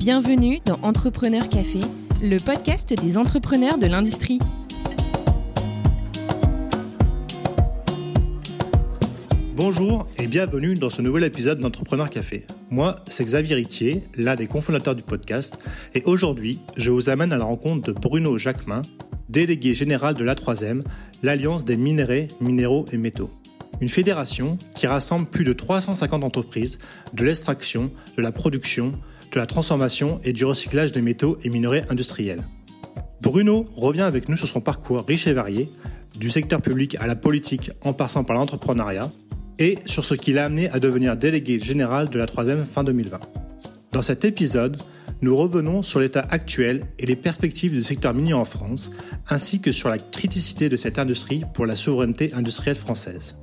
Bienvenue dans Entrepreneur Café, le podcast des entrepreneurs de l'industrie. Bonjour et bienvenue dans ce nouvel épisode d'Entrepreneur Café. Moi, c'est Xavier Ritier, l'un des cofondateurs du podcast, et aujourd'hui, je vous amène à la rencontre de Bruno Jacquemin, délégué général de la 3 l'Alliance des minéraux, minéraux et métaux. Une fédération qui rassemble plus de 350 entreprises de l'extraction, de la production, de la transformation et du recyclage des métaux et minerais industriels. Bruno revient avec nous sur son parcours riche et varié, du secteur public à la politique en passant par l'entrepreneuriat, et sur ce qui l'a amené à devenir délégué général de la 3 fin 2020. Dans cet épisode, nous revenons sur l'état actuel et les perspectives du secteur minier en France, ainsi que sur la criticité de cette industrie pour la souveraineté industrielle française.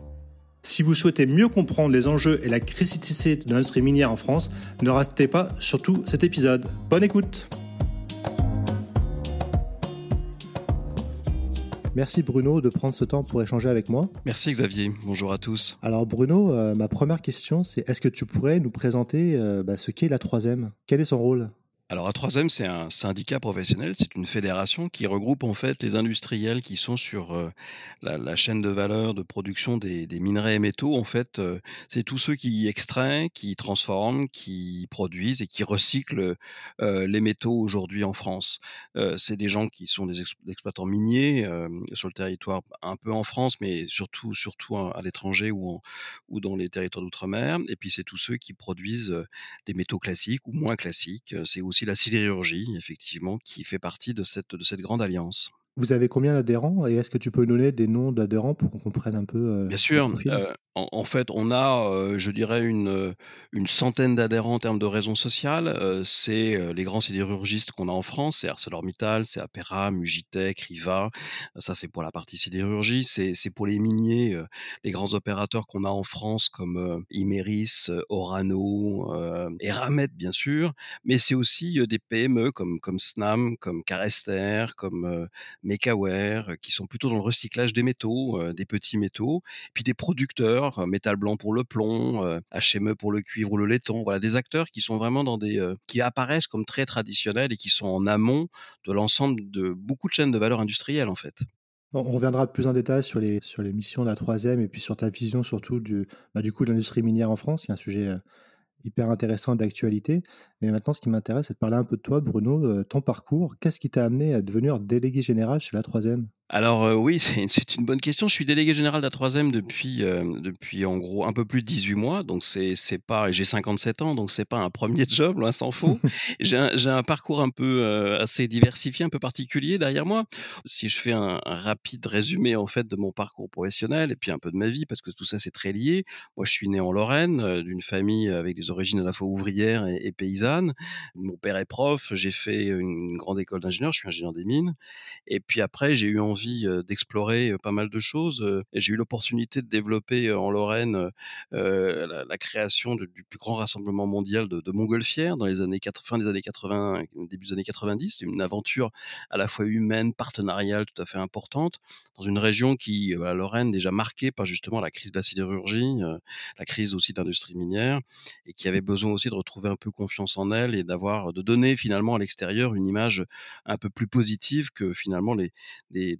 Si vous souhaitez mieux comprendre les enjeux et la criticité de l'industrie minière en France, ne ratez pas surtout cet épisode. Bonne écoute Merci Bruno de prendre ce temps pour échanger avec moi. Merci Xavier, bonjour à tous. Alors Bruno, euh, ma première question c'est est-ce que tu pourrais nous présenter euh, bah, ce qu'est la troisième? Quel est son rôle? Alors, a 3M, c'est un syndicat professionnel, c'est une fédération qui regroupe en fait les industriels qui sont sur euh, la, chaîne de valeur de production des, minerais et métaux. En fait, euh, c'est tous ceux qui extraient, qui transforment, qui produisent et qui recyclent euh, les métaux aujourd'hui en France. c'est des gens qui sont des, exploitants miniers sur le territoire, un peu en France, mais surtout, surtout à, l'étranger ou, ou dans les territoires d'outre-mer. Et puis, c'est tous ceux qui produisent des métaux classiques ou moins classiques. C'est la sidérurgie, effectivement, qui fait partie de cette, de cette grande alliance. Vous avez combien d'adhérents et est-ce que tu peux donner des noms d'adhérents pour qu'on comprenne un peu euh, Bien sûr. Euh, en, fait, on a, euh, je dirais, une, une centaine d'adhérents en termes de raisons sociales. c'est les grands sidérurgistes qu'on a en France, c'est ArcelorMittal, c'est Apera, Mugitech, Riva. Ça, c'est pour la partie sidérurgie. C'est, pour les miniers, les grands opérateurs qu'on a en France comme Imeris, Orano, Eramet, bien sûr. Mais c'est aussi des PME comme, comme Snam, comme Carester, comme Mekaware, qui sont plutôt dans le recyclage des métaux, des petits métaux, puis des producteurs, Métal Blanc pour le plomb, HME pour le cuivre ou le laiton, voilà des acteurs qui sont vraiment dans des qui apparaissent comme très traditionnels et qui sont en amont de l'ensemble de beaucoup de chaînes de valeur industrielle en fait. On reviendra plus en détail sur les, sur les missions de la troisième et puis sur ta vision surtout du, bah, du coup de l'industrie minière en France, qui est un sujet hyper intéressant d'actualité. Mais maintenant, ce qui m'intéresse, c'est de parler un peu de toi, Bruno, euh, ton parcours. Qu'est-ce qui t'a amené à devenir délégué général chez la Troisième? Alors euh, oui, c'est une bonne question. Je suis délégué général de la troisième depuis euh, depuis en gros un peu plus de 18 mois, donc c'est c'est pas j'ai 57 ans, donc c'est pas un premier job, loin s'en faut. j'ai un, j'ai un parcours un peu euh, assez diversifié, un peu particulier derrière moi. Si je fais un, rapide résumé en fait de mon parcours professionnel et puis un peu de ma vie, parce que tout ça c'est très lié. Moi, je suis né en Lorraine, d'une famille avec des origines à la fois ouvrières et, et paysannes. Mon père est prof, j'ai fait une grande école d'ingénieur, je suis ingénieur des mines, et puis après j'ai eu envie d'explorer pas mal de choses. J'ai eu l'opportunité de développer en Lorraine la, création du plus grand rassemblement mondial de, montgolfières dans les années fin des années 80, début des années 90. C'est une aventure à la fois humaine, partenariale, tout à fait importante dans une région qui, la Lorraine, déjà marquée par justement la crise de la sidérurgie, la crise aussi d'industrie minière, et qui avait besoin aussi de retrouver un peu confiance en elle et d'avoir, de donner finalement à l'extérieur une image un peu plus positive que finalement les,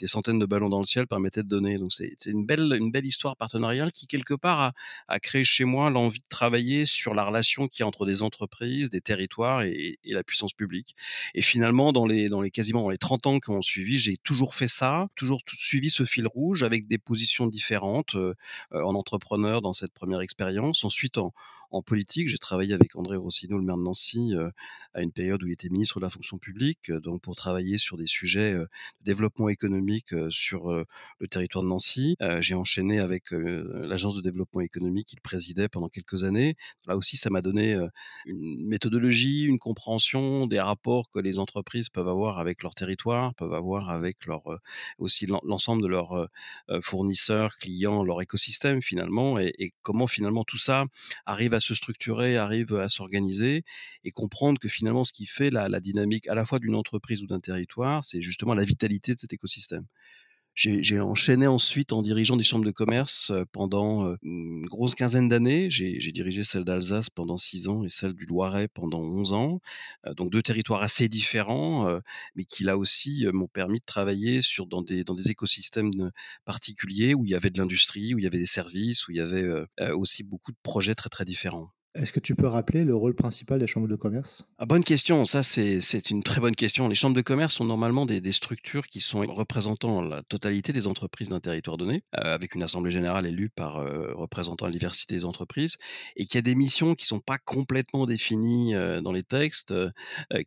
les, centaines de ballons dans le ciel permettaient de donner. Donc c'est une belle, une belle histoire partenariale qui quelque part a, créé chez moi l'envie de travailler sur la relation qui entre des entreprises, des territoires et, la puissance publique. Et finalement, dans les, dans les quasiment dans les 30 ans qui ont suivi, j'ai toujours fait ça, toujours suivi ce fil rouge avec des positions différentes euh, en entrepreneur dans cette première expérience. Ensuite, en, en politique. J'ai travaillé avec André Rossino, le maire de Nancy, euh, à une période où il était ministre de la fonction publique, euh, donc pour travailler sur des sujets euh, de développement économique sur le territoire de Nancy. J'ai enchaîné avec l'agence de développement économique qu'il présidait pendant quelques années. Là aussi, ça m'a donné une méthodologie, une compréhension des rapports que les entreprises peuvent avoir avec leur territoire, peuvent avoir avec leur aussi l'ensemble de leurs fournisseurs, clients, leur écosystème finalement, et, et comment finalement tout ça arrive à se structurer, arrive à s'organiser et comprendre que finalement, ce qui fait la, dynamique à la fois d'une entreprise ou d'un territoire, c'est justement la vitalité de cet écosystème. J'ai enchaîné ensuite en dirigeant des chambres de commerce pendant une grosse quinzaine d'années. J'ai dirigé celle d'Alsace pendant six ans et celle du Loiret pendant 11 ans. donc deux territoires assez différents, mais qui là aussi m'ont permis de travailler sur dans des dans des écosystèmes particuliers où il y avait de l'industrie, où il y avait des services, où il y avait aussi beaucoup de projets très très différents. Est-ce que tu peux rappeler le rôle principal des chambres de commerce? Ah, Bonne question, ça c'est une très bonne question. Les chambres de commerce sont normalement des, structures qui sont représentant la totalité des entreprises d'un territoire donné, euh, avec une assemblée générale élue par euh, représentant la diversité des entreprises, et qui a des missions qui sont pas complètement définies euh, dans les textes,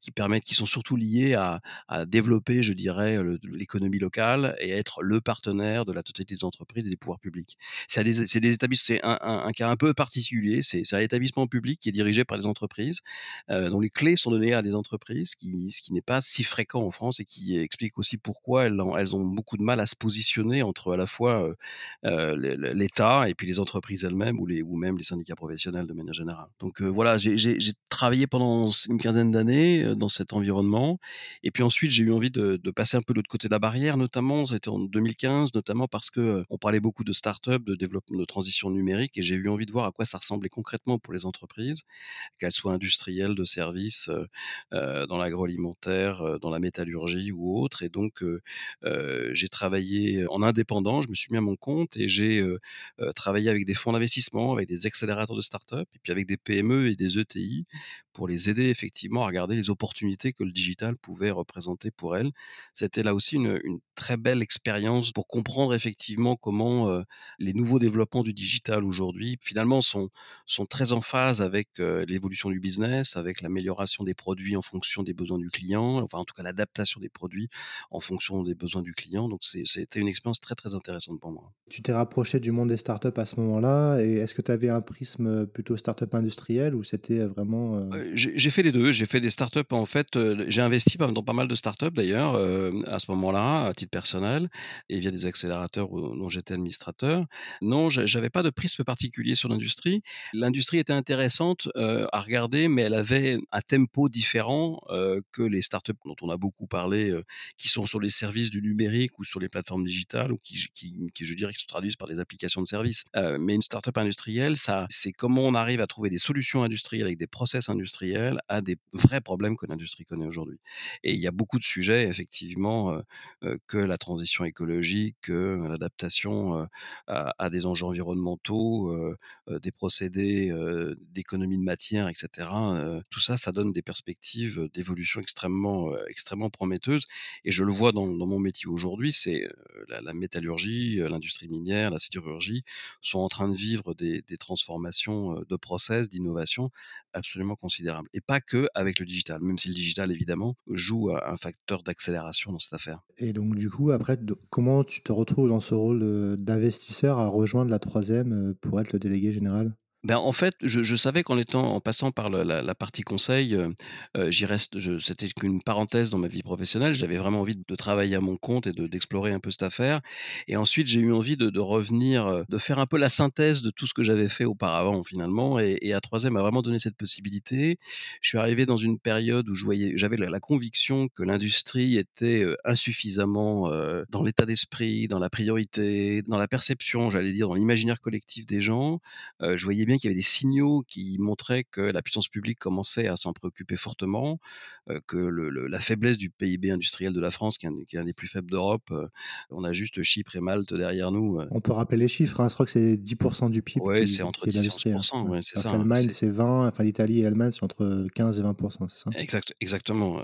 qui permettent, qui sont surtout liées à, développer, je dirais, l'économie locale et être le partenaire de la totalité des entreprises et des pouvoirs publics. C'est c'est un, un, cas un peu particulier. C'est un établissement public qui est dirigé par des entreprises, euh, dont les clés sont données à des entreprises, qui, ce qui n'est pas si fréquent en France et qui explique aussi pourquoi elles, elles ont beaucoup de mal à se positionner entre à la fois euh, euh, l'État et puis les entreprises elles-mêmes ou, les, ou même les syndicats professionnels de manière générale. Donc voilà, j'ai travaillé pendant une quinzaine d'années dans cet environnement. Et puis ensuite, j'ai eu envie de, de, passer un peu de l'autre côté de la barrière, notamment, c'était en 2015, notamment parce que on parlait beaucoup de start-up, de développement, de transition numérique, et j'ai eu envie de voir à quoi ça ressemblait concrètement pour les entreprises, qu'elles soient industrielles, de services, dans l'agroalimentaire, dans la métallurgie ou autre. Et donc, j'ai travaillé en indépendant, je me suis mis à mon compte et j'ai travaillé avec des fonds d'investissement, avec des accélérateurs de start-up, et puis avec des PME et des ETI pour les aider effectivement à regarder les opportunités que le digital pouvait représenter pour elles. C'était là aussi une, une très belle expérience pour comprendre effectivement comment les nouveaux développements du digital aujourd'hui finalement sont, sont très en phase avec l'évolution du business, avec l'amélioration des produits en fonction des besoins du client, enfin en tout cas l'adaptation des produits en fonction des besoins du client. Donc c'était une expérience très très intéressante pour moi. Tu t'es rapproché du monde des startups à ce moment-là et est-ce que tu avais un prisme plutôt startup industriel ou c'était vraiment J'ai fait les deux. J'ai fait des startups en fait. j'ai investi dans pas mal de startups d'ailleurs à ce moment-là à titre personnel et via des accélérateurs dont j'étais administrateur. Non, j'avais pas de prisme particulier sur l'industrie. L'industrie était intéressante à regarder, mais elle avait un tempo différent que les startups dont on a beaucoup parlé, qui sont sur les services du numérique ou sur les plateformes digitales ou qui, qui, je dirais, qui se traduisent par des applications de services. mais une startup industrielle, ça, c'est comment on arrive à trouver des solutions industrielles avec des process industriels à des vrais problèmes que l'industrie connaît aujourd'hui. Et il y a beaucoup de sujets, effectivement, que la transition écologique, que l'adaptation à, des enjeux environnementaux, des procédés d'économie de matière, etc. tout ça, ça donne des perspectives d'évolution extrêmement, extrêmement prometteuses. Et je le vois dans, mon métier aujourd'hui, c'est la, métallurgie, l'industrie minière, la sidérurgie sont en train de vivre des, transformations de process, d'innovation absolument considérables. Et pas que avec le digital, même si le digital, évidemment, joue un facteur d'accélération dans cette affaire. Et donc, du coup, après, comment tu te retrouves dans ce rôle d'investisseur à rejoindre la troisième pour être le délégué général? Ben, en fait, je savais qu'en étant en passant par la partie conseil, heu heu, j'y reste c'était qu'une parenthèse dans ma vie professionnelle. J'avais vraiment envie de travailler à mon compte et de d'explorer un peu cette affaire et ensuite j'ai eu envie de revenir, de faire un peu la synthèse de tout ce que j'avais fait auparavant finalement et et à troisième m'a vraiment donné cette possibilité. Je suis arrivé dans une période où je voyais j'avais la conviction que l'industrie était, insuffisamment, dans l'état d'esprit, dans la priorité, dans la perception, j'allais dire, dans l'imaginaire collectif des gens. Je voyais qu'il y avait des signaux qui montraient que la puissance publique commençait à s'en préoccuper fortement, que la faiblesse du PIB industriel de la France, qui est un, des plus faibles d'Europe, on a juste Chypre et Malte derrière nous. On peut rappeler les chiffres, hein, je crois que c'est 10% du PIB. Oui, c'est entre 10 et 11%, ouais, c'est ça. Hein, L'Allemagne, c'est 20, enfin l'Italie et l'Allemagne, c'est entre 15 et 20%, c'est ça? Exact, Exactement.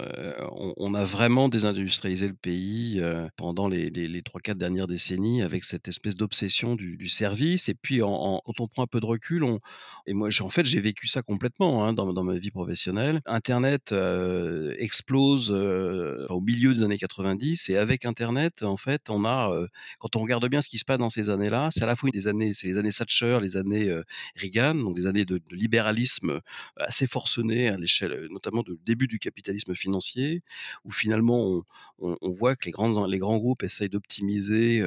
on, a vraiment désindustrialisé le pays pendant les, les, 3-4 dernières décennies avec cette espèce d'obsession du, service. Et puis, quand on prend un peu de recul, on, et moi, en fait, j'ai vécu ça complètement hein, dans, ma vie professionnelle. Internet euh, explose euh, au milieu des années 90 et avec Internet, en fait, on a, euh, quand on regarde bien ce qui se passe dans ces années-là, c'est à la fois des années, c'est les années Thatcher, les années Reagan, donc des années de, libéralisme assez forcené à l'échelle, notamment du début du capitalisme financier, où finalement on, voit que les grands, les grands groupes essayent d'optimiser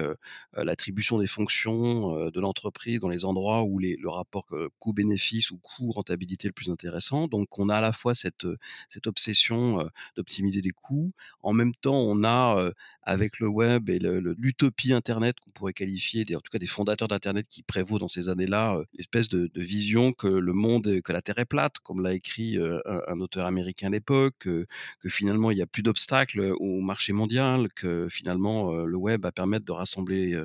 l'attribution des fonctions de l'entreprise dans les endroits où les, le rapport coût-bénéfice ou coût-rentabilité le plus intéressant. Donc on a à la fois cette, cette obsession d'optimiser les coûts, en même temps on a avec le web et l'utopie Internet qu'on pourrait qualifier, en tout cas des fondateurs d'Internet qui prévaut dans ces années-là, l'espèce de, vision que le monde, que la Terre est plate, comme l'a écrit un, auteur américain à l'époque, que, finalement il n'y a plus d'obstacles au marché mondial, que finalement le web va permettre de rassembler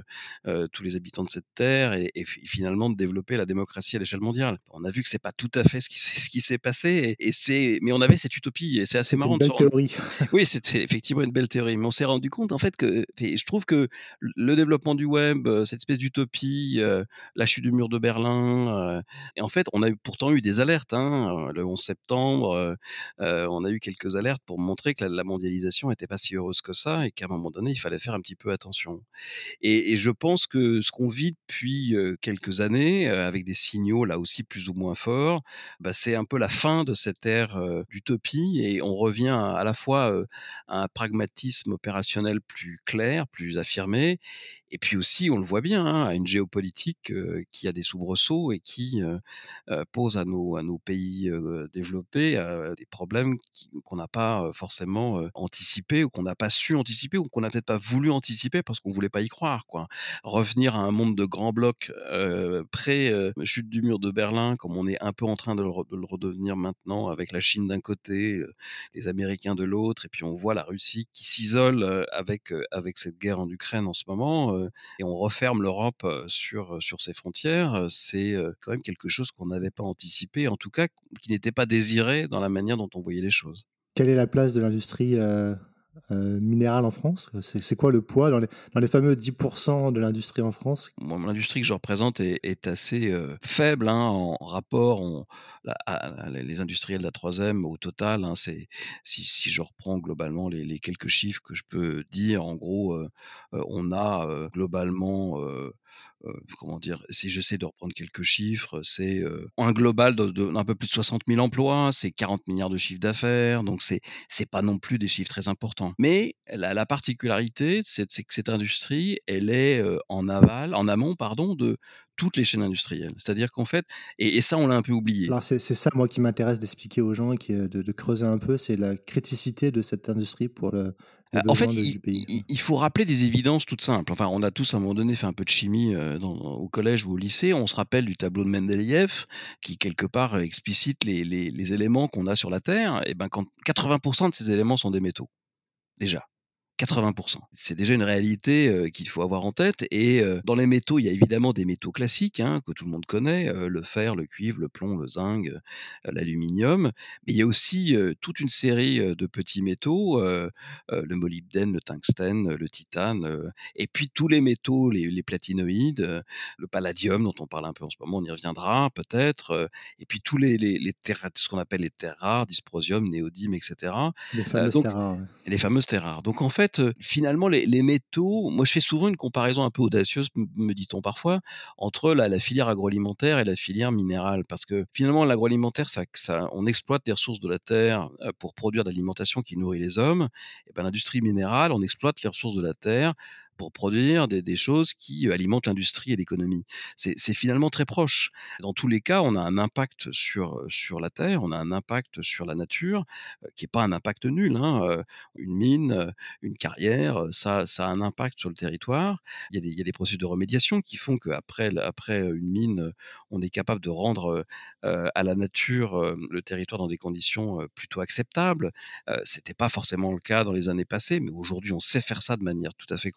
tous les habitants de cette terre et, finalement de développer la démocratie à l'échelle mondiale. On a vu que c'est pas tout à fait ce qui, ce qui s'est passé, et, c'est, mais on avait cette utopie et c'est assez marrant. Une belle théorie. oui, c'était effectivement une belle théorie, mais on s'est rendu compte en fait que je trouve que le développement du web, cette espèce d'utopie, la chute du mur de Berlin, et en fait on a pourtant eu des alertes. Hein, le 11 septembre, on a eu quelques alertes pour montrer que la, mondialisation n'était pas si heureuse que ça et qu'à un moment donné il fallait faire un petit peu attention. Et, je pense que ce qu'on vit depuis quelques années, avec des signaux là aussi plus ou moins forts, bah, c'est un peu la fin de cette ère d'utopie et on revient à, la fois à un pragmatisme opérationnel plus clair, plus affirmé, et puis aussi, on le voit bien, hein, à une géopolitique qui a des soubresauts et qui pose à nos, à nos pays développés des problèmes qu'on n'a pas forcément anticipés ou qu'on n'a pas su anticiper ou qu'on n'a peut-être pas voulu anticiper parce qu'on voulait pas y croire. Quoi. Revenir à un monde de grands blocs pré chute du mur de Berlin, comme on est un peu en train de le, de le redevenir maintenant avec la Chine d'un côté, les Américains de l'autre, et puis on voit la Russie qui s'isole avec, avec cette guerre en Ukraine en ce moment et on referme l'Europe sur, sur ses frontières, c'est quand même quelque chose qu'on n'avait pas anticipé, en tout cas qui n'était pas désiré dans la manière dont on voyait les choses. Quelle est la place de l'industrie minérale en France C'est quoi le poids dans les, dans les fameux 10% de l'industrie en France? L'industrie que je représente est, assez faible hein, en rapport à, les industriels de la 3M au total. Hein, si, je reprends globalement les, quelques chiffres que je peux dire, en gros, on a globalement euh, comment dire, si j'essaie de reprendre quelques chiffres, c'est euh, un global d'un peu plus de 60 000 emplois, c'est 40 milliards de chiffre d'affaires, donc c'est c'est pas non plus des chiffres très importants. Mais la, particularité, c'est que cette industrie, elle est euh, en aval, en amont, pardon, de toutes les chaînes industrielles. C'est-à-dire qu'en fait, et, ça, on l'a un peu oublié. C'est ça, moi, qui m'intéresse d'expliquer aux gens, qui, de, de creuser un peu, c'est la criticité de cette industrie pour le, en fait, il, faut rappeler des évidences toutes simples. Enfin, on a tous à un moment donné fait un peu de chimie euh, au collège ou au lycée. On se rappelle du tableau de Mendeleïev qui quelque part explicite les, éléments qu'on a sur la Terre. Et ben, quand 80% de ces éléments sont des métaux, déjà. 80%. C'est déjà une réalité qu'il faut avoir en tête. Et dans les métaux, il y a évidemment des métaux classiques hein, que tout le monde connaît, le fer, le cuivre, le plomb, le zinc, l'aluminium. Mais il y a aussi toute une série de petits métaux, le molybdène, le tungstène, le titane, et puis tous les métaux, les, platinoïdes, le palladium dont on parle un peu en ce moment, on y reviendra peut-être, et puis tous les, les, terres, ce qu'on appelle les terres rares, dysprosium, néodyme, etc. Les fameuses terres rares. Les fameuses terres rares. Donc en fait, finalement, les, métaux, moi je fais souvent une comparaison un peu audacieuse, me dit-on parfois, entre la, filière agroalimentaire et la filière minérale. Parce que finalement, l'agroalimentaire, on exploite des ressources de la terre pour produire de l'alimentation qui nourrit les hommes. Et ben, l'industrie minérale, on exploite les ressources de la terre pour produire des, choses qui alimentent l'industrie et l'économie. C'est finalement très proche. Dans tous les cas, on a un impact sur, sur la Terre, on a un impact sur la nature, qui n'est pas un impact nul. Hein. Une mine, une carrière, ça, ça a un impact sur le territoire. Il y a des, il a processus de remédiation qui font qu'après après une mine, on est capable de rendre à la nature le territoire dans des conditions plutôt acceptables. Ce n'était pas forcément le cas dans les années passées, mais aujourd'hui, on sait faire ça de manière tout à fait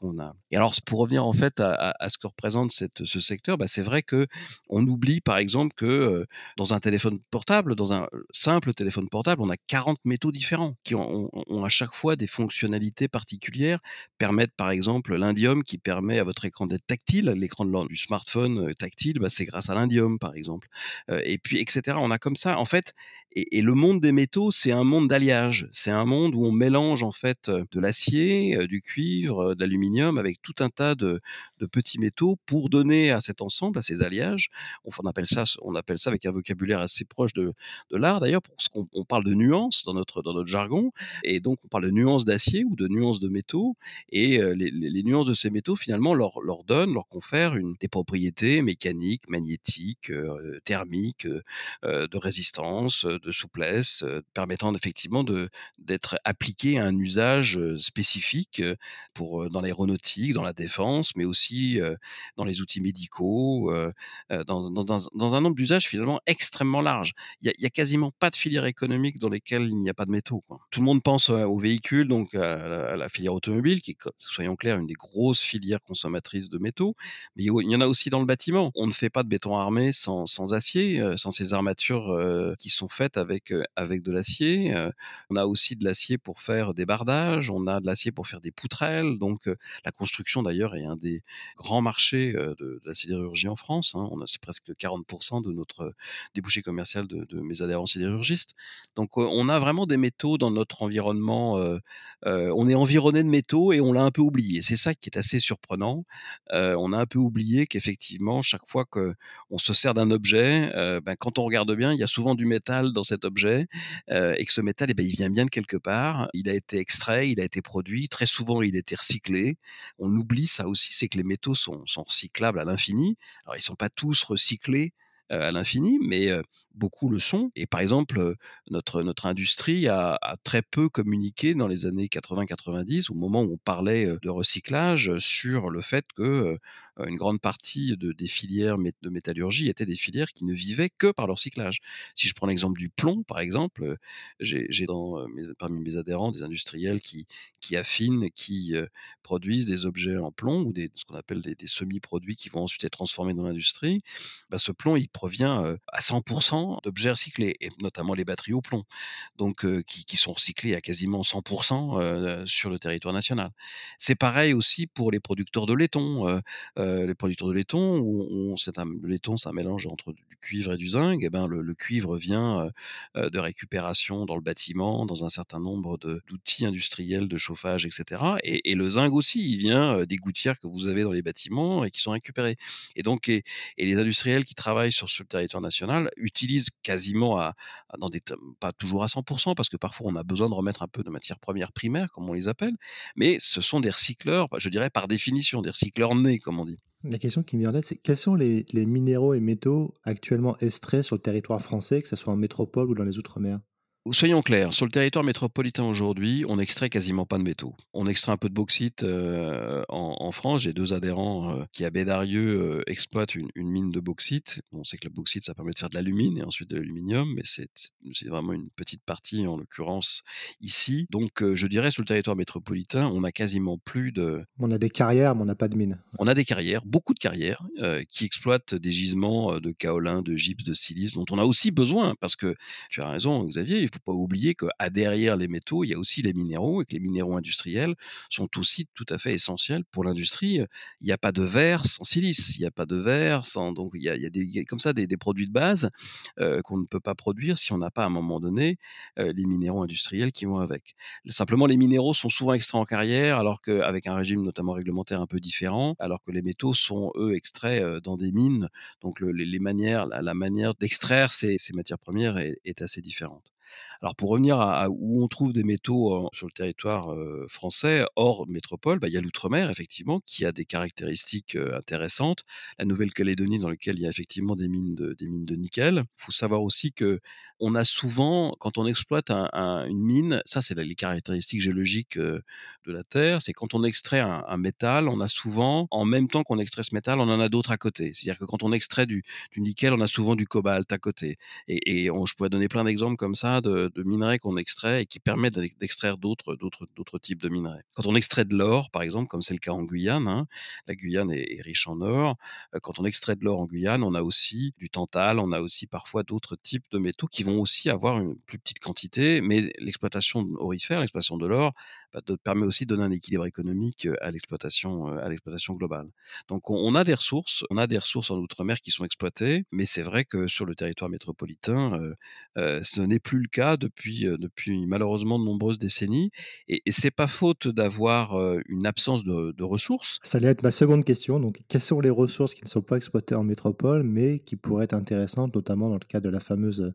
Et alors, pour revenir en fait à, ce que représente ce secteur, bah, c'est vrai que on oublie par exemple que dans un téléphone portable, dans un simple téléphone portable, on a 40 métaux différents qui ont, à chaque fois des fonctionnalités particulières, permettent par exemple l'indium qui permet à votre écran d'être tactile, l'écran du smartphone tactile, bah, c'est grâce à l'indium par exemple. et puis etc. On a comme ça en fait, et, et le monde des métaux, c'est un monde d'alliage, c'est un monde où on mélange en fait de l'acier, du cuivre, de l'aluminium avec tout un tas de, petits métaux pour donner à cet ensemble, à ces alliages, on, appelle ça, on appelle ça avec un vocabulaire assez proche de, l'art d'ailleurs, parce qu'on on parle de nuances dans notre, jargon, et donc on parle de nuances d'acier ou de nuances de métaux, et les, nuances de ces métaux finalement leur, donnent, leur confèrent des propriétés mécaniques, magnétiques, thermiques, de résistance, de souplesse, permettant effectivement d'être appliqués à un usage spécifique pour dans l'aéronautique, dans la défense, mais aussi dans les outils médicaux, dans, un, nombre d'usages finalement extrêmement large. Il y, a, quasiment pas de filière économique dans lesquelles il n'y a pas de métaux. Tout le monde pense aux véhicules, donc à la, filière automobile, qui est, soyons clairs, une des grosses filières consommatrices de métaux, mais il y en a aussi dans le bâtiment. On ne fait pas de béton armé sans, acier, sans ces armatures qui sont faites avec, avec de l'acier. on a aussi de l'acier pour faire des bardages, on a de l'acier pour faire des poutrelles. Donc la construction d'ailleurs est un des grands marchés de, la sidérurgie en France. Hein. On a c'est presque 40% de notre débouché commercial de, mes adhérents sidérurgistes. Donc on a vraiment des métaux dans notre environnement. on est environné de métaux et on l'a un peu oublié. C'est ça qui est assez surprenant. on a un peu oublié qu'effectivement chaque fois qu'on se sert d'un objet, ben, quand on regarde bien, il y a souvent du métal dans cet objet et que ce métal, eh ben, il vient bien de quelque part. Il a été extrait, il a été produit. Très souvent, il a été recyclé. On oublie ça aussi, c'est que les métaux sont, recyclables à l'infini. Alors, ils sont pas tous recyclés à l'infini, mais beaucoup le sont. Et par exemple, notre, notre industrie a, très peu communiqué dans les années 80-90, au moment où on parlait de recyclage, sur le fait que une grande partie de, des filières de métallurgie étaient des filières qui ne vivaient que par le recyclage. Si je prends l'exemple du plomb, par exemple, j'ai parmi mes adhérents des industriels qui, qui affinent, qui produisent des objets en plomb ou ce qu'on appelle des, semi-produits qui vont ensuite être transformés dans l'industrie. Bah, ce plomb, il provient à 100% d'objets recyclés, et notamment les batteries au plomb, donc qui, sont recyclés à quasiment 100% sur le territoire national. C'est pareil aussi pour les producteurs de laiton. les producteurs de laiton, où un, le laiton, c'est un mélange entre cuivre et du zinc. Eh ben, le, cuivre vient de récupération dans le bâtiment, dans un certain nombre d'outils industriels de chauffage, etc. Et, le zinc aussi, il vient des gouttières que vous avez dans les bâtiments et qui sont récupérées. Et donc, et les industriels qui travaillent sur sur le territoire national utilisent quasiment à, dans des pas toujours à 100% parce que parfois on a besoin de remettre un peu de matières premières primaires comme on les appelle, mais ce sont des recycleurs, je dirais par définition des recycleurs nés comme on dit. La question qui me vient là, c'est quels sont les minéraux et métaux actuellement extraits sur le territoire français, que ce soit en métropole ou dans les outre-mer? Soyons clairs, sur le territoire métropolitain aujourd'hui, on extrait quasiment pas de métaux. On extrait un peu de bauxite euh, en, France. J'ai deux adhérents euh, qui, à Bédarieux, euh, exploitent une, mine de bauxite. On sait que le bauxite, ça permet de faire de l'alumine et ensuite de l'aluminium, mais c'est vraiment une petite partie, en l'occurrence, ici. Donc, je dirais, sur le territoire métropolitain, on a quasiment plus de... On a des carrières, mais on n'a pas de mines. On a des carrières, beaucoup de carrières, qui exploitent des gisements de kaolin, de gypse, de silice, dont on a aussi besoin, parce que, tu as raison, Xavier, il faut pas oublier qu'à derrière les métaux, il y a aussi les minéraux et que les minéraux industriels sont aussi tout à fait essentiels pour l'industrie. Il n'y a pas de verre sans silice, il n'y a pas de verre sans donc il y a, des, comme ça des, produits de base qu'on ne peut pas produire si on n'a pas à un moment donné les minéraux industriels qui vont avec. Simplement, les minéraux sont souvent extraits en carrière, alors qu'avec un régime notamment réglementaire un peu différent, alors que les métaux sont eux extraits dans des mines. Donc les, manières, la, manière d'extraire ces, matières premières est assez différente. Alors pour revenir à, où on trouve des métaux sur le territoire français, hors métropole, bah, il y a l'outre-mer effectivement qui a des caractéristiques intéressantes. La Nouvelle-Calédonie dans laquelle il y a effectivement des mines de, nickel. Il faut savoir aussi que on a souvent, quand on exploite une mine, ça c'est les caractéristiques géologiques de la Terre, c'est quand on extrait un, métal, on a souvent, en même temps qu'on extrait ce métal, on en a d'autres à côté. C'est-à-dire que quand on extrait du, nickel, on a souvent du cobalt à côté. Et, je pourrais donner plein d'exemples comme ça de, minerais qu'on extrait et qui permet d'extraire d'autres, d'autres, d'autres types de minerais. Quand on extrait de l'or, par exemple, comme c'est le cas en Guyane, hein, la Guyane est, riche en or. Euh, quand on extrait de l'or en Guyane, on a aussi du tantal, on a aussi parfois d'autres types de métaux qui vont aussi avoir une plus petite quantité, mais l'exploitation aurifère, l'exploitation de l'or, bah, permet aussi de donner un équilibre économique à l'exploitation, à l'exploitation globale. Donc on, a des ressources, on a des ressources en outre-mer qui sont exploitées, mais c'est vrai que sur le territoire métropolitain, ce n'est plus le cas depuis, depuis malheureusement de nombreuses décennies. Et, et c'est pas faute d'avoir une absence de, ressources. Ça allait être ma seconde question. Donc, quelles sont les ressources qui ne sont pas exploitées en métropole, mais qui pourraient être intéressantes, notamment dans le cas de la fameuse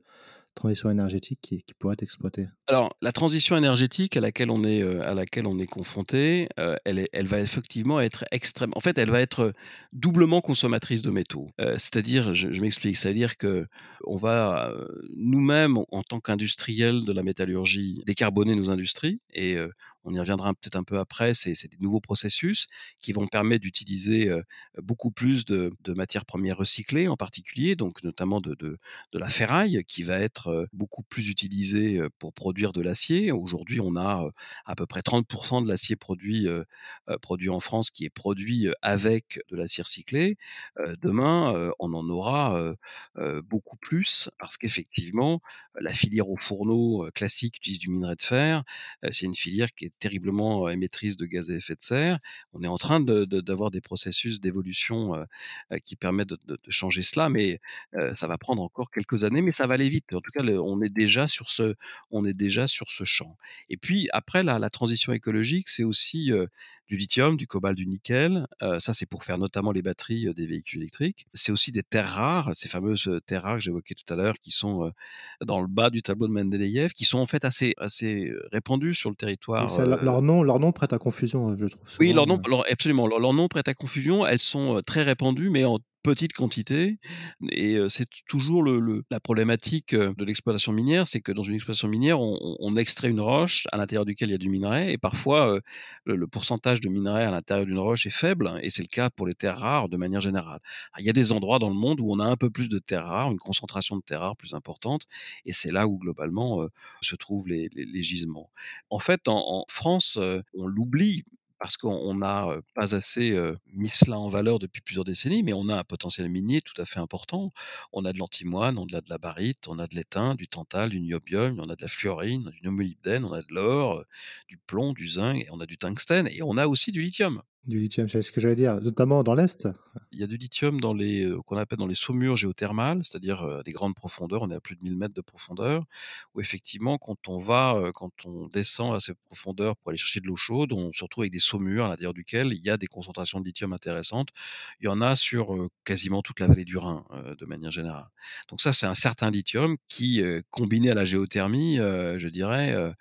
transition énergétique qui, pourrait être exploitée Alors, la transition énergétique à laquelle on est, euh, à laquelle on est confronté, euh, elle va effectivement être extrême. En fait, elle va être doublement consommatrice de métaux. Euh, c'est-à-dire, je, m'explique, c'est-à-dire que on va nous-mêmes, en tant qu'industriels de la métallurgie, décarboner nos industries et on y reviendra peut-être un peu après, c'est des nouveaux processus qui vont permettre d'utiliser beaucoup plus de, matières premières recyclées en particulier, donc notamment de, la ferraille qui va être beaucoup plus utilisé pour produire de l'acier. Aujourd'hui, on a à peu près 30% de l'acier produit, produit en France qui est produit avec de l'acier recyclé. Demain, on en aura beaucoup plus parce qu'effectivement, la filière au fourneau classique utilise du minerai de fer. C'est une filière qui est terriblement émettrice de gaz à effet de serre. On est en train d'avoir des processus d'évolution qui permettent de, de, changer cela, mais ça va prendre encore quelques années, mais ça va aller vite. En tout on est déjà sur ce, on est déjà sur ce champ. Et puis après, la, la transition écologique, c'est aussi du lithium, du cobalt, du nickel. ça, c'est pour faire notamment les batteries des véhicules électriques. C'est aussi des terres rares, ces fameuses terres rares que j'évoquais tout à l'heure, qui sont dans le bas du tableau de Mendeleïev, qui sont en fait assez, assez répandues sur le territoire. Leur nom, leur nom prête à confusion, je trouve. oui, leur nom, absolument. Leur, leur, nom prête à confusion. Elles sont très répandues, mais en petite quantité. Et c'est toujours la problématique de l'exploitation minière, c'est que dans une exploitation minière, on, extrait une roche à l'intérieur duquel il y a du minerai, et parfois le, pourcentage de minerai à l'intérieur d'une roche est faible, et c'est le cas pour les terres rares de manière générale. il y a des endroits dans le monde où on a un peu plus de terres rares, une concentration de terres rares plus importante, et c'est là où globalement se trouvent les, gisements. En fait, en France, on l'oublie parce qu'on n'a pas assez mis cela en valeur depuis plusieurs décennies, mais on a un potentiel minier tout à fait important. On a de l'antimoine, on a de la barite, on a de l'étain, du tantal, du niobium, on a de la fluorine, du molybdène, on a de l'or, du plomb, du zinc, et on a du tungstène, et on a aussi du lithium. Du lithium, c'est ce que j'allais dire, notamment dans l'Est Il y a du lithium dans les, euh, qu'on appelle dans les saumures géothermales, c'est-à-dire euh, des grandes profondeurs, on est à plus de 1000 mètres de profondeur, où effectivement, quand on va, euh, quand on descend à ces profondeurs pour aller chercher de l'eau chaude, on se retrouve avec des saumures à l'intérieur duquel il y a des concentrations de lithium intéressantes. Il y en a sur quasiment toute la vallée du Rhin, de manière générale. Donc ça, c'est un certain lithium qui, combiné à la géothermie, je dirais,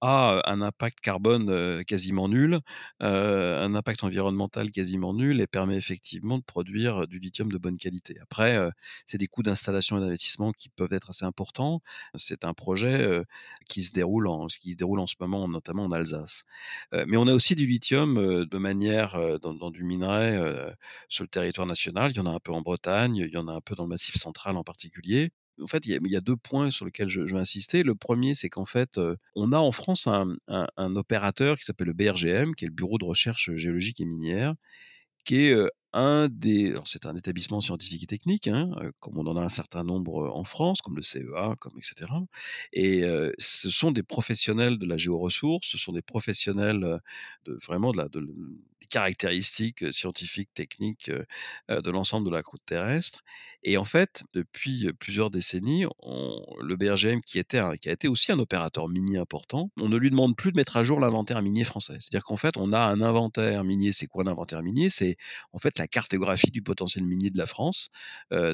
a un impact carbone quasiment nul, un impact environnemental quasiment nul et permet effectivement de produire du lithium de bonne qualité. Après, c'est des coûts d'installation et d'investissement qui peuvent être assez importants. C'est un projet qui se déroule en, qui se déroule en ce moment, notamment en Alsace. mais on a aussi du lithium de manière dans, dans, du minerai sur le territoire national. Il y en a un peu en Bretagne, il y en a un peu dans le Massif central en particulier en fait, il y, a, deux points sur lesquels je, veux insister. Le premier, c'est qu'en fait, on a en France un, opérateur qui s'appelle le BRGM, qui est le Bureau de recherche géologique et minière, qui est un c'est un établissement scientifique et technique, hein, comme on en a un certain nombre en France, comme le CEA, comme etc. Et ce sont des professionnels de la géoressource, ce sont des professionnels de vraiment de des caractéristiques scientifiques, techniques de l'ensemble de la croûte terrestre. Et en fait, depuis plusieurs décennies, le BRGM, qui, était qui a été aussi un opérateur minier important, on ne lui demande plus de mettre à jour l'inventaire minier français. C'est-à-dire qu'en fait, on a un inventaire minier. C'est quoi l'inventaire minier? C'est en fait cartographie du potentiel minier de la France,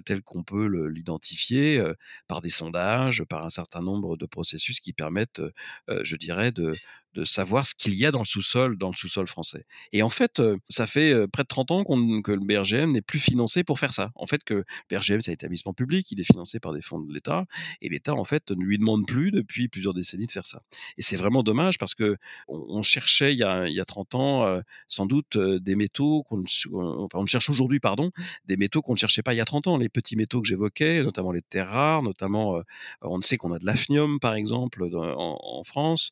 tel qu'on peut l'identifier par des sondages, par un certain nombre de processus qui permettent, je dirais, de, de savoir ce qu'il y a dans le sous-sol, dans le sous-sol français. Et en fait, ça fait près de 30 ans que le BRGM n'est plus financé pour faire ça. En fait, que le BRGM, c'est un établissement public, il est financé par des fonds de l'État, et l'État, en fait, ne lui demande plus depuis plusieurs décennies de faire ça. Et c'est vraiment dommage parce que on, cherchait il y, a, il y, a, 30 ans, sans doute, des métaux qu'on, cherche aujourd'hui, pardon, des métaux qu'on ne cherchait pas il y a 30 ans. Les petits métaux que j'évoquais, notamment les terres rares, notamment, on sait qu'on a de l'afnium, par exemple, en, France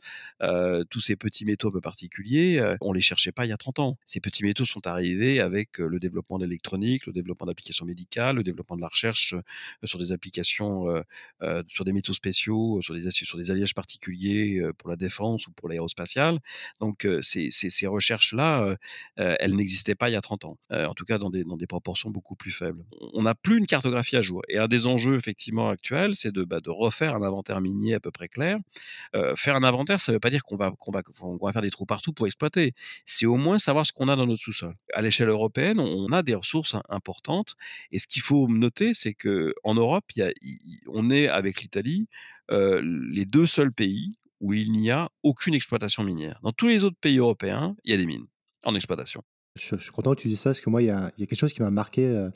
tous ces petits métaux un peu particuliers, on les cherchait pas il y a 30 ans. Ces petits métaux sont arrivés avec le développement de l'électronique, le développement d'applications médicales, le développement de la recherche sur des applications, sur des métaux spéciaux, sur des, sur des alliages particuliers pour la défense ou pour l'aérospatiale. Donc ces, ces, ces recherches-là, elles n'existaient pas il y a 30 ans, en tout cas dans des, dans des proportions beaucoup plus faibles. On n'a plus une cartographie à jour. Et un des enjeux effectivement actuels, c'est de, bah, de refaire un inventaire minier à peu près clair. faire un inventaire, ça ne veut pas dire qu'on va, qu'on va, faire des trous partout pour exploiter. C'est au moins savoir ce qu'on a dans notre sous-sol. À l'échelle européenne, on a des ressources importantes. Et ce qu'il faut noter, c'est que en Europe, on est avec l'Italie les deux seuls pays où il n'y a aucune exploitation minière. Dans tous les autres pays européens, il y a des mines en exploitation. Je, suis content que tu dises ça, parce que moi, il y a, quelque chose qui m'a marqué.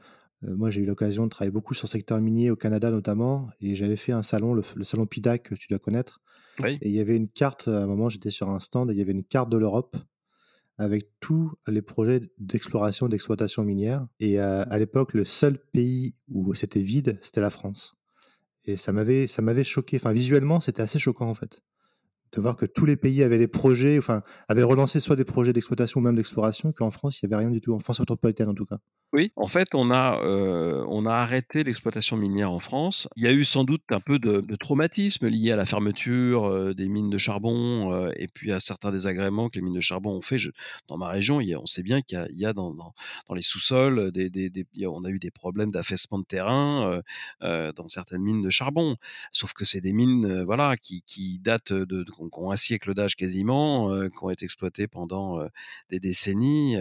Moi, j'ai eu l'occasion de travailler beaucoup sur le secteur minier au Canada notamment, et j'avais fait un salon, le, salon PIDAC que tu dois connaître. Et il y avait une carte, à un moment, j'étais sur un stand, et il y avait une carte de l'Europe avec tous les projets d'exploration, d'exploitation minière. Et à l'époque, le seul pays où c'était vide, c'était la France. Et ça m'avait, ça m'avait choqué. Enfin, visuellement, c'était assez choquant en fait de voir que tous les pays avaient des projets, enfin, avaient relancé soit des projets d'exploitation ou même d'exploration, qu'en France, il n'y avait rien du tout, en France métropolitaine en tout cas. Oui, en fait, on a, on a arrêté l'exploitation minière en France. Il y a eu sans doute un peu de, traumatisme lié à la fermeture des mines de charbon et puis à certains désagréments que les mines de charbon ont fait. dans ma région, on sait bien qu'il y a, dans, les sous-sols, on a eu des problèmes d'affaissement de terrain dans certaines mines de charbon. Sauf que c'est des mines voilà, qui, datent de qui ont un siècle d'âge quasiment, qui ont été exploités pendant des décennies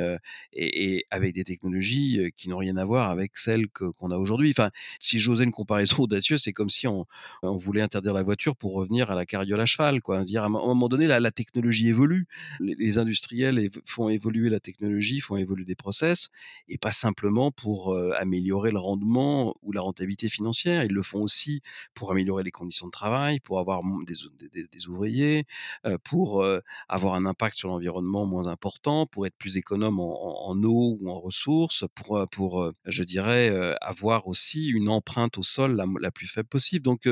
et, avec des technologies qui n'ont rien à voir avec celles qu'on a aujourd'hui. Enfin, si j'osais une comparaison audacieuse, c'est comme si on, voulait interdire la voiture pour revenir à la carriole à cheval. Quoi. Dire, à un moment donné, la, technologie évolue. Les, industriels font évoluer la technologie, font évoluer des process, et pas simplement pour améliorer le rendement ou la rentabilité financière. Ils le font aussi pour améliorer les conditions de travail, pour avoir des ouvriers pour avoir un impact sur l'environnement moins important, pour être plus économe en, eau ou en ressources, pour, pour je dirais, avoir aussi une empreinte au sol la, plus faible possible. Donc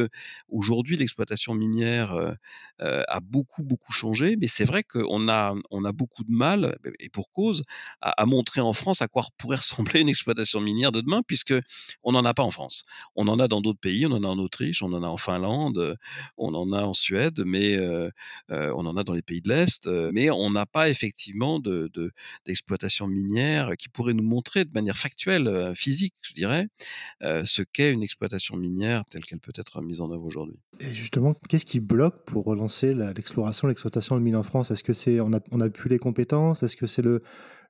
aujourd'hui, l'exploitation minière a beaucoup, beaucoup changé, mais c'est vrai qu'on a, on a beaucoup de mal, et pour cause, à, montrer en France à quoi pourrait ressembler une exploitation minière de demain, puisque on n'en a pas en France. On en a dans d'autres pays, on en a en Autriche, on en a en Finlande, on en a en Suède, mais on en a dans les pays de l'Est, mais on n'a pas effectivement d'exploitation de, minière qui pourrait nous montrer de manière factuelle, physique, je dirais, ce qu'est une exploitation minière telle qu'elle peut être mise en œuvre aujourd'hui. Et justement, qu'est-ce qui bloque pour relancer l'exploration, l'exploitation de mines en France? Est-ce que c'est on a, on a plus les compétences? Est-ce que c'est le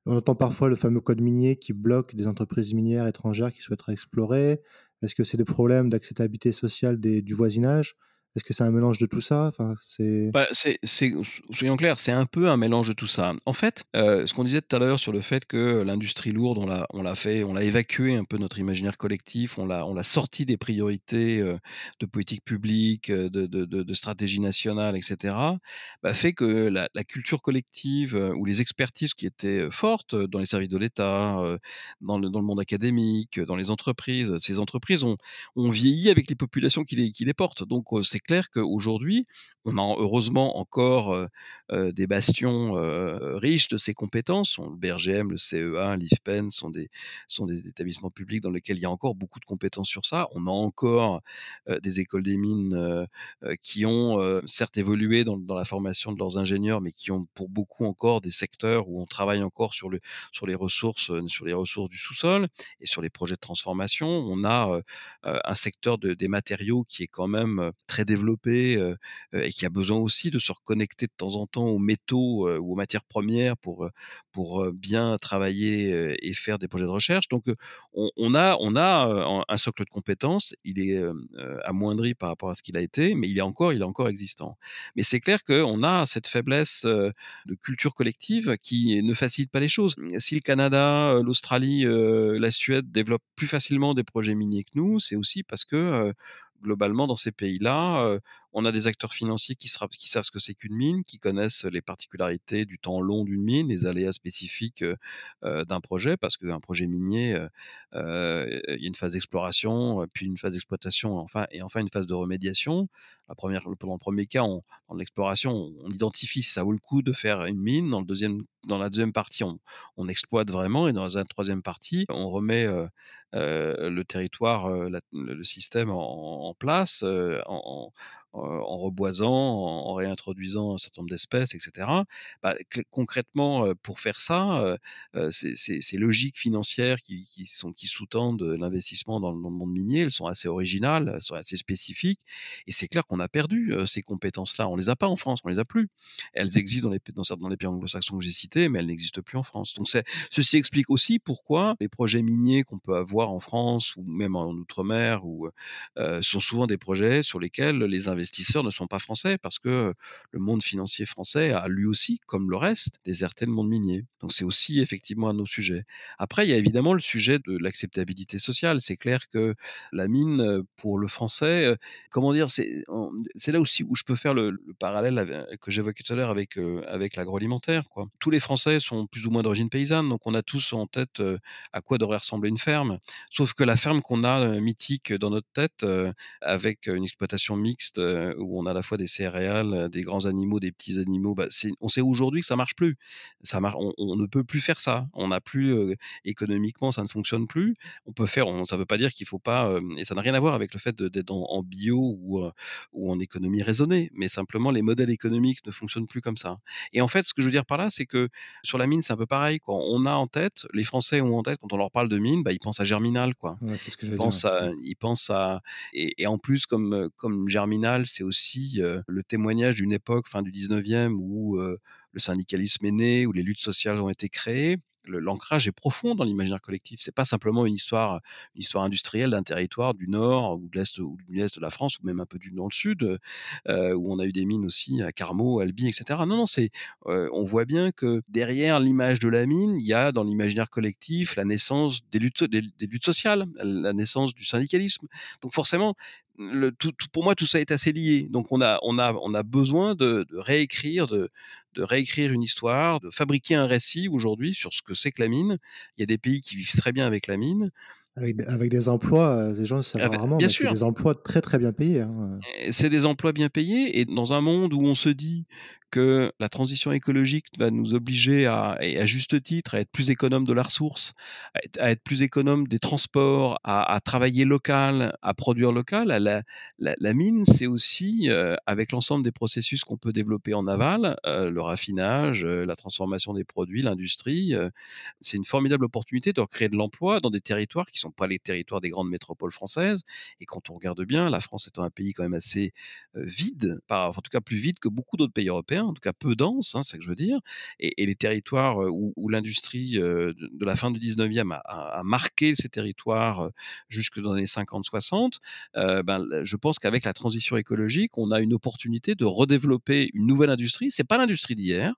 on entend parfois le fameux code minier qui bloque des entreprises minières étrangères qui souhaiteraient explorer? Est-ce que c'est des problèmes d'acceptabilité sociale du voisinage? Est-ce que c'est un mélange de tout ça? Enfin, c'est... Bah, c'est, soyons clairs, c'est un peu un mélange de tout ça. En fait, euh, ce qu'on disait tout à l'heure sur le fait que l'industrie lourde, on l'a, on l'a fait, on l'a évacué un peu notre imaginaire collectif, on l'a, on l'a sorti des priorités euh, de politique publique, euh, de, de, de, stratégie nationale, etc., bah, fait que la, la, culture collective ou les expertises qui étaient fortes dans les services de l'État, dans, le, dans le monde académique, dans les entreprises, ces entreprises ont, ont vieilli avec les populations qui les, qui les portent. Donc, c'est clair qu'aujourd'hui, on a heureusement encore des bastions riches de ces compétences. Le BRGM, le CEA, l'IFPEN sont des, établissements publics dans lesquels il y a encore beaucoup de compétences sur ça. On a encore des écoles des mines qui ont certes évolué dans, la formation de leurs ingénieurs, mais qui ont pour beaucoup encore des secteurs où on travaille encore sur les ressources du sous-sol et sur les projets de transformation. On a un secteur des matériaux qui est quand même très développé et qui a besoin aussi de se reconnecter de temps en temps aux métaux ou aux matières premières pour, pour bien travailler et faire des projets de recherche. Donc, on, a, on a un socle de compétences, il est amoindri par rapport à ce qu'il a été, mais il est encore, il est encore existant. Mais c'est clair qu'on a cette faiblesse de culture collective qui ne facilite pas les choses. Si le Canada, l'Australie, la Suède développent plus facilement des projets miniers que nous, c'est aussi parce que globalement, dans ces pays-là, on a des acteurs financiers qui, savent ce que c'est qu'une mine, qui connaissent les particularités du temps long d'une mine, les aléas spécifiques d'un projet, parce qu'un projet minier, il y a une phase d'exploration, puis une phase d'exploitation, et enfin une phase de remédiation. Dans le premier cas, on, en exploration, on identifie si ça vaut le coup de faire une mine. Dans, dans la deuxième partie, on, exploite vraiment. Et dans la troisième partie, on remet le territoire, le système en, place, reboisant, en, réintroduisant un certain nombre d'espèces, etc. Bah, concrètement, pour faire ça, ces logiques financières qui, sont, qui sous-tendent l'investissement dans, le monde minier, elles sont assez originales, elles sont assez spécifiques. Et c'est clair qu'on a perdu ces compétences-là. On les a pas en France, on les a plus. Elles existent dans les, dans, dans les pays anglo-saxons que j'ai cités, mais elles n'existent plus en France. Donc ceci explique aussi pourquoi les projets miniers qu'on peut avoir en France ou même en Outre-mer ou, sont souvent des projets sur lesquels les investisseurs investisseurs ne sont pas français parce que le monde financier français a lui aussi, comme le reste, déserté le monde minier. Donc c'est aussi effectivement un de nos sujets. Après, il y a évidemment le sujet de l'acceptabilité sociale. C'est clair que la mine, pour le français, comment dire, c'est là aussi où je peux faire le, parallèle que j'évoquais tout à l'heure avec, avec l'agroalimentaire. Tous les Français sont plus ou moins d'origine paysanne, donc on a tous en tête à quoi devrait ressembler une ferme. Sauf que la ferme qu'on a mythique dans notre tête, avec une exploitation mixte euh, où on a à la fois des céréales, euh, des grands animaux, des petits animaux, bah, on sait aujourd'hui que ça marche plus. Ça on, ne peut plus faire ça. On n'a plus euh, économiquement, ça ne fonctionne plus. On peut faire, ça ne veut pas dire qu'il faut pas, et ça n'a rien à voir avec le fait d'être en, bio ou, ou en économie raisonnée, mais simplement les modèles économiques ne fonctionnent plus comme ça. Et en fait, ce que je veux dire par là, c'est que sur la mine, c'est un peu pareil. Quoi. On a en tête, les Français ont en tête quand on leur parle de mine, bah, ils pensent à Germinal, quoi. c'est ce que je ils, pensent à, ils pensent à, et, et, en plus comme comme Germinal, c'est aussi le témoignage d'une époque, fin du 19e, où le syndicalisme est né, où les luttes sociales ont été créées l'ancrage est profond dans l'imaginaire collectif. C'est pas simplement une histoire, une histoire industrielle d'un territoire du nord ou de l'est ou de l'est de la France ou même un peu du dans le sud, où on a eu des mines aussi à Carmaux, Albi, etc. Non, non, c'est, on voit bien que derrière l'image de la mine, il y a dans l'imaginaire collectif la naissance des, luttes sociales, la naissance du syndicalisme. Donc forcément, pour moi, tout ça est assez lié. Donc on a, on a, on a besoin de, de réécrire, de, de réécrire une histoire, de fabriquer un récit aujourd'hui sur ce que c'est que la mine. Il y a des pays qui vivent très bien avec la mine. Avec, des emplois, des gens savent rarement, mais c'est des emplois très très bien payés. Hein. C'est des emplois bien payés et dans un monde où on se dit que la transition écologique va nous obliger à, et à juste titre, à être plus économe de la ressource, à être, plus économe des transports, à, travailler local, à produire local. La, la, mine, c'est aussi, euh, avec l'ensemble des processus qu'on peut développer en aval, euh, le raffinage, euh, la transformation des produits, l'industrie, c'est une formidable opportunité de recréer de l'emploi dans des territoires qui ne sont pas les territoires des grandes métropoles françaises. Et quand on regarde bien, la France étant un pays quand même assez vide, en tout cas plus vide que beaucoup d'autres pays européens, en tout cas peu dense, hein, c'est ce que je veux dire, et, les territoires où, l'industrie de, la fin du 19e a, marqué ces territoires jusque dans les années 50-60, ben, je pense qu'avec la transition écologique, on a une opportunité de redévelopper une nouvelle industrie. C'est pas l'industrie d'hier,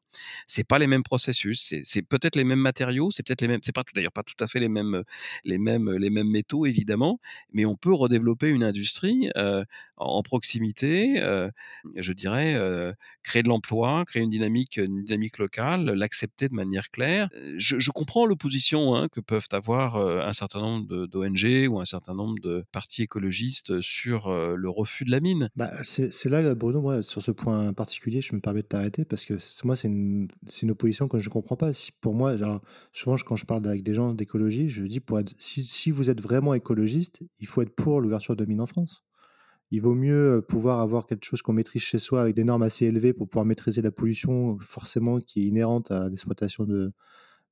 c'est pas les mêmes processus, c'est peut-être les mêmes matériaux, c'est peut-être les mêmes, c'est pas d'ailleurs pas tout à fait les mêmes, les mêmes, les mêmes métaux évidemment, mais on peut redévelopper une industrie en proximité, je dirais, créer de l'emploi créer une dynamique, dynamique locale, l'accepter de manière claire. Euh, je, comprends l'opposition hein, que peuvent avoir un certain nombre d'ONG ou un certain nombre de partis écologistes sur le refus de la mine. Bah, c'est là, Bruno, moi, sur ce point particulier, je me permets de t'arrêter parce que moi, c'est une, une, opposition que je ne comprends pas. Pour moi, souvent, quand je parle avec des gens d'écologie, je dis si vous êtes vraiment écologiste, il faut être pour l'ouverture de mines en France. Il vaut mieux pouvoir avoir quelque chose qu'on maîtrise chez soi avec des normes assez élevées pour pouvoir maîtriser la pollution forcément qui est inhérente à l'exploitation de,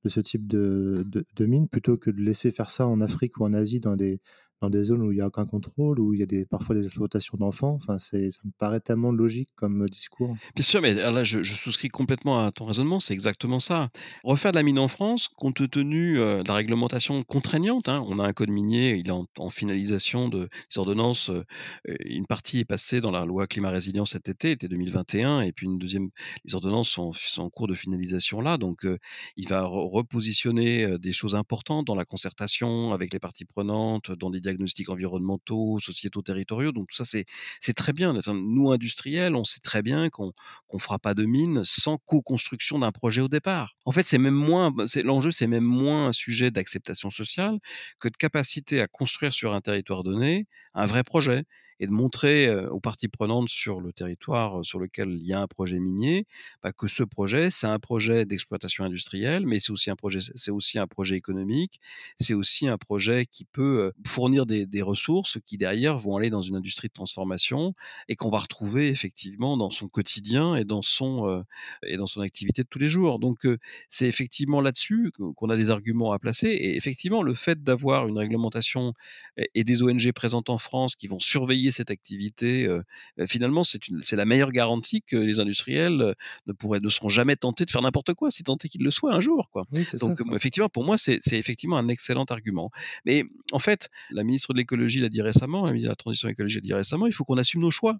ce type de, de, de mine plutôt que de laisser faire ça en Afrique ou en Asie dans des, dans des zones où il n'y a aucun contrôle, où il y a des, parfois des exploitations d'enfants. Enfin, ça me paraît tellement logique comme euh, discours. Bien sûr, mais là, je, souscris complètement à ton raisonnement, c'est exactement ça. Refaire de la mine en France, compte tenu euh, de la réglementation contraignante, hein, on a un code minier, il est en, finalisation de, des ordonnances, euh, une partie est passée dans la loi climat résilience cet été, été 2021, et puis une deuxième, les ordonnances sont en cours de finalisation là, donc il va repositionner des choses importantes dans la concertation avec les parties prenantes, dans des diagnostics environnementaux, sociétaux, territoriaux. Donc tout ça, c'est très bien. Nous, industriels, on sait très bien qu'on ne fera pas de mine sans co-construction d'un projet au départ. En fait, c'est même moins, l'enjeu, c'est même moins un sujet d'acceptation sociale que de capacité à construire sur un territoire donné un vrai projet et de montrer aux parties prenantes sur le territoire sur lequel il y a un projet minier bah, que ce projet, c'est un projet d'exploitation industrielle, mais c'est aussi un projet, aussi un projet économique, c'est aussi un projet qui peut fournir des, des, ressources qui derrière vont aller dans une industrie de transformation et qu'on va retrouver effectivement dans son quotidien et dans son et dans son activité de tous les jours. Donc c'est effectivement là-dessus qu'on a des arguments à placer et effectivement le fait d'avoir une réglementation et des ONG présentes en France qui vont surveiller cette activité, bah, finalement, c'est la meilleure garantie que les industriels ne, pourraient, ne seront jamais tentés de faire n'importe quoi, si est qu'ils le soient un jour. Quoi. Donc, effectivement, pour moi, c'est effectivement un excellent argument. Mais en fait, la ministre de l'écologie l'a dit récemment, la ministre de la transition écologique l'a dit récemment, il faut qu'on assume nos choix.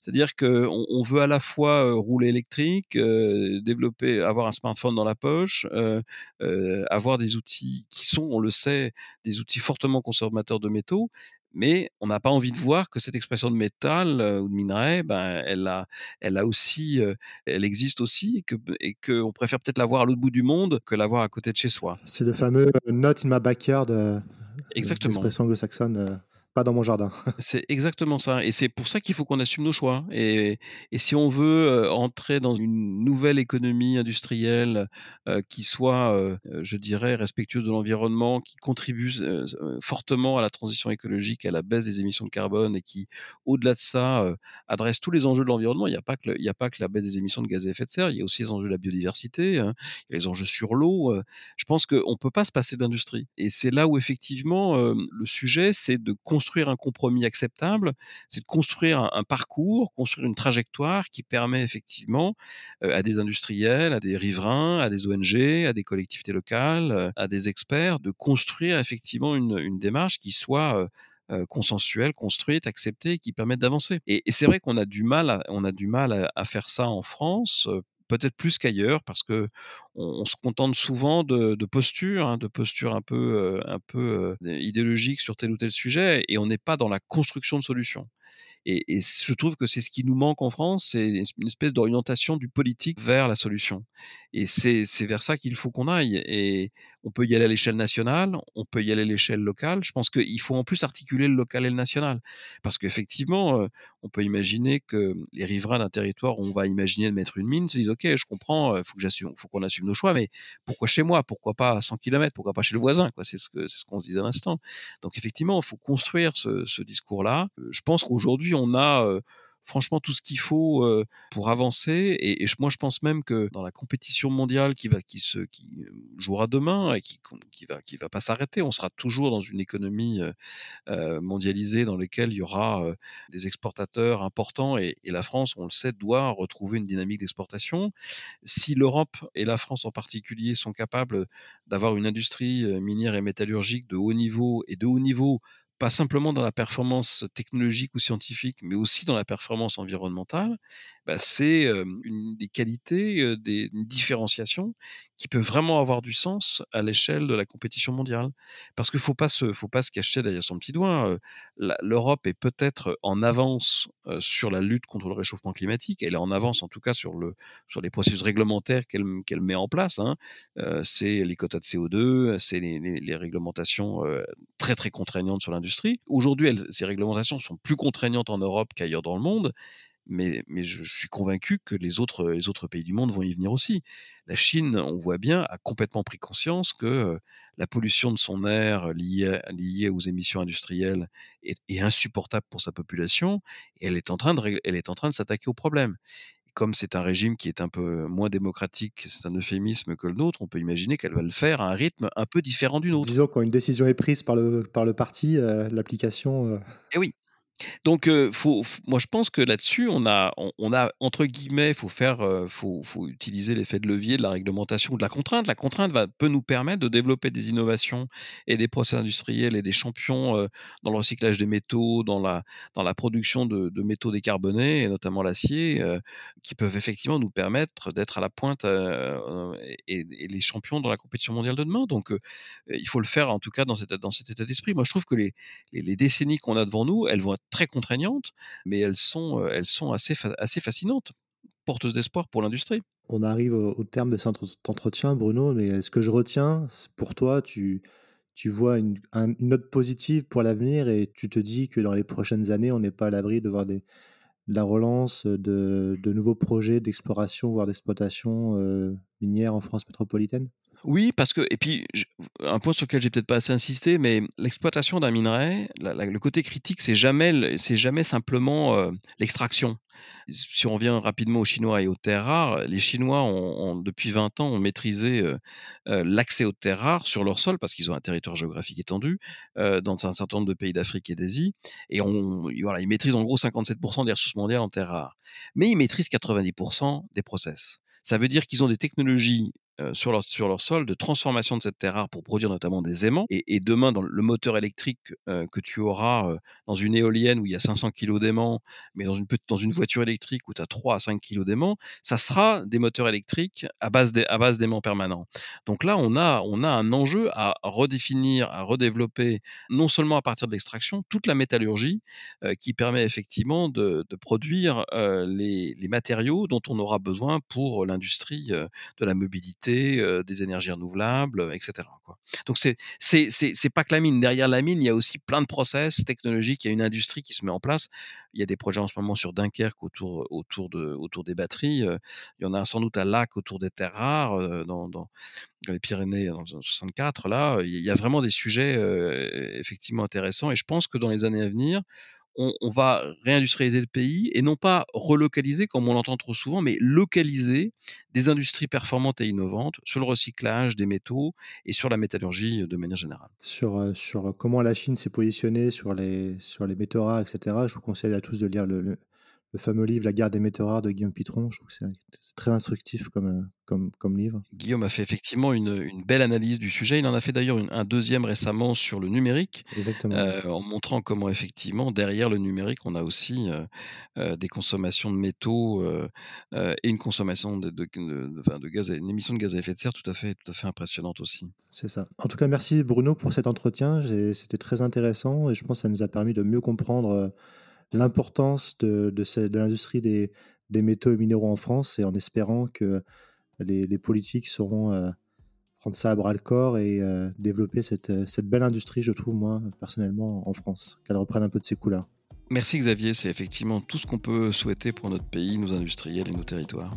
C'est-à-dire qu'on on veut à la fois rouler électrique, développer, avoir un smartphone dans la poche, avoir des outils qui sont, on le sait, des outils fortement consommateurs de métaux, mais on n'a pas envie de voir que cette expression de métal ou de minerai, ben, elle, a, elle, a aussi, elle existe aussi et qu'on préfère peut-être la voir à l'autre bout du monde que la voir à côté de chez soi. C'est le fameux not in my backyard, Exactement. l'expression anglo-saxonne dans mon jardin. c'est exactement ça. Et c'est pour ça qu'il faut qu'on assume nos choix. Et, si on veut euh, entrer dans une nouvelle économie industrielle euh, qui soit, euh, je dirais, respectueuse de l'environnement, qui contribue fortement à la transition écologique, à la baisse des émissions de carbone et qui, au-delà de ça, adresse tous les enjeux de l'environnement, il n'y a, pas que la baisse des émissions de gaz à effet de serre, il y a aussi les enjeux de la biodiversité, hein, les enjeux sur l'eau. je pense qu'on ne peut pas se passer d'industrie. Et c'est là où, effectivement, le sujet, c'est de construire construire un compromis acceptable, c'est de construire un, parcours, construire une trajectoire qui permet effectivement euh, à des industriels, à des riverains, à des ONG, à des collectivités locales, euh, à des experts, de construire effectivement une, démarche qui soit euh, consensuelle, construite, acceptée, qui permette d'avancer. Et, c'est vrai qu'on a du mal, on a du mal à faire ça en France peut-être plus qu'ailleurs parce que on, se contente souvent de, postures, hein, de postures un peu, un peu idéologiques sur tel ou tel sujet, et on n'est pas dans la construction de solutions. Et, je trouve que c'est ce qui nous manque en France, c'est une espèce d'orientation du politique vers la solution. Et c'est vers ça qu'il faut qu'on aille. Et on peut y aller à l'échelle nationale, on peut y aller à l'échelle locale. Je pense qu'il faut en plus articuler le local et le national. Parce qu'effectivement, euh, on peut imaginer que les riverains d'un territoire où on va imaginer de mettre une mine se disent, OK, je comprends, il euh, faut qu'on assume nos choix, mais pourquoi chez moi? Pourquoi pas à 100 km Pourquoi pas chez le voisin? C'est ce qu'on se disait à l'instant. Donc effectivement, il faut construire ce discours-là. Je pense qu'aujourd'hui, on a franchement tout ce qu'il faut pour avancer. Et, moi, je pense même que dans la compétition mondiale qui va, qui se, jouera demain et qui, qui va, qui va pas s'arrêter, on sera toujours dans une économie mondialisée dans laquelle il y aura des exportateurs importants. Et, la France, on le sait, doit retrouver une dynamique d'exportation. Si l'Europe et la France en particulier sont capables d'avoir une industrie minière et métallurgique de haut niveau et de haut niveau pas simplement dans la performance technologique ou scientifique, mais aussi dans la performance environnementale, bah, c'est des qualités, des, une différenciation qui peut vraiment avoir du sens à l'échelle de la compétition mondiale. Parce qu'il ne faut pas se, faut pas se cacher derrière son petit doigt. L'Europe est peut-être en avance sur la lutte contre le réchauffement climatique. Elle est en avance en tout cas sur, le, sur les processus réglementaires qu'elle met en place. Hein. c'est les quotas de CO2, c'est les, réglementations très très contraignantes sur l'industrie. Aujourd'hui, ces réglementations sont plus contraignantes en Europe qu'ailleurs dans le monde mais, je, suis convaincu que les autres, les autres pays du monde vont y venir aussi. La Chine, on voit bien, a complètement pris conscience que la pollution de son air liée, liée aux émissions industrielles est, insupportable pour sa population et elle est en train de, elle est en train de s'attaquer au problème. comme c'est un régime qui est un peu moins démocratique, c'est un euphémisme que le nôtre, on peut imaginer qu'elle va le faire à un rythme un peu différent du nôtre. Disons quand une décision est prise par le, par le parti, l'application. Et eh oui, Donc, faut, moi, je pense que là-dessus, on a, on, a entre guillemets, faut faut, faut, utiliser l'effet de levier de la réglementation ou de la contrainte. La contrainte va, peut nous permettre de développer des innovations et des process industriels et des champions dans le recyclage des métaux, dans la, dans la production de, métaux décarbonés et notamment l'acier, qui peuvent effectivement nous permettre d'être à la pointe et, les champions dans la compétition mondiale de demain. Donc, il faut le faire en tout cas dans, cette, dans cet état d'esprit. Moi, je trouve que les, les, les décennies qu'on a devant nous, elles vont être très contraignantes, mais elles sont, elles sont assez, assez fascinantes, porteuses d'espoir pour l'industrie. On arrive au terme de cet entretien, Bruno, mais ce que je retiens, pour toi, tu, tu vois une, note positive pour l'avenir et tu te dis que dans les prochaines années, on n'est pas à l'abri de voir la relance de, de nouveaux projets d'exploration, voire d'exploitation minière en France métropolitaine? Oui, parce que et puis un point sur lequel j'ai peut-être pas assez insisté, mais l'exploitation d'un minerai, le côté critique, c'est jamais c'est jamais simplement l'extraction. Si on revient rapidement aux Chinois et aux terres rares, les Chinois ont, depuis 20 ans ont maîtrisé l'accès aux terres rares sur leur sol parce qu'ils ont un territoire géographique étendu dans un certain nombre de pays d'Afrique et d'Asie, et on, voilà, ils maîtrisent en gros 57% des ressources mondiales en terres rares, mais ils maîtrisent 90% des process. Ça veut dire qu'ils ont des technologies euh, sur, leur, sur leur sol de transformation de cette terre rare pour produire notamment des aimants. Et, demain, dans le moteur électrique euh, que tu auras euh, dans une éolienne où il y a 500 kg d'aimants, mais dans une, dans une voiture électrique où tu as 3 à 5 kg d'aimants, ça sera des moteurs électriques à base d'aimants permanents. Donc là, on a, on a un enjeu à redéfinir, à redévelopper, non seulement à partir de l'extraction, toute la métallurgie qui permet effectivement de, de produire les, les matériaux dont on aura besoin pour l'industrie de la mobilité des énergies renouvelables, etc. Donc c'est c'est c'est pas que la mine. Derrière la mine, il y a aussi plein de process technologiques. Il y a une industrie qui se met en place. Il y a des projets en ce moment sur Dunkerque autour autour de autour des batteries. Il y en a sans doute à Lac autour des terres rares dans, dans, les Pyrénées dans 64. Là, il y a vraiment des sujets effectivement intéressants. Et je pense que dans les années à venir, on, va réindustrialiser le pays et non pas relocaliser comme on l'entend trop souvent, mais localiser des industries performantes et innovantes sur le recyclage des métaux et sur la métallurgie de manière générale. Sur, euh, sur comment la Chine s'est positionnée sur les, sur les métaux etc., je vous conseille à tous de lire le fameux livre La guerre des métaux rares de Guillaume Pitron. Je trouve que c'est très instructif comme, euh, comme, comme livre. Guillaume a fait effectivement une, une, belle analyse du sujet. Il en a fait d'ailleurs un deuxième récemment sur le numérique, euh, en montrant comment effectivement derrière le numérique, on a aussi euh, des consommations de métaux et une consommation de, de, de, gaz, une émission de gaz à effet de serre tout à fait, tout à fait impressionnante aussi. C'est ça. En tout cas, merci Bruno pour cet entretien. C'était très intéressant et je pense que ça nous a permis de mieux comprendre l'importance de, l'industrie des, métaux et minéraux en France et en espérant que les, politiques sauront euh, prendre ça à bras le corps et euh, développer cette, cette, belle industrie, je trouve, moi, personnellement, en France, qu'elle reprenne un peu de ses couleurs. Merci Xavier, c'est effectivement tout ce qu'on peut souhaiter pour notre pays, nos industriels et nos territoires.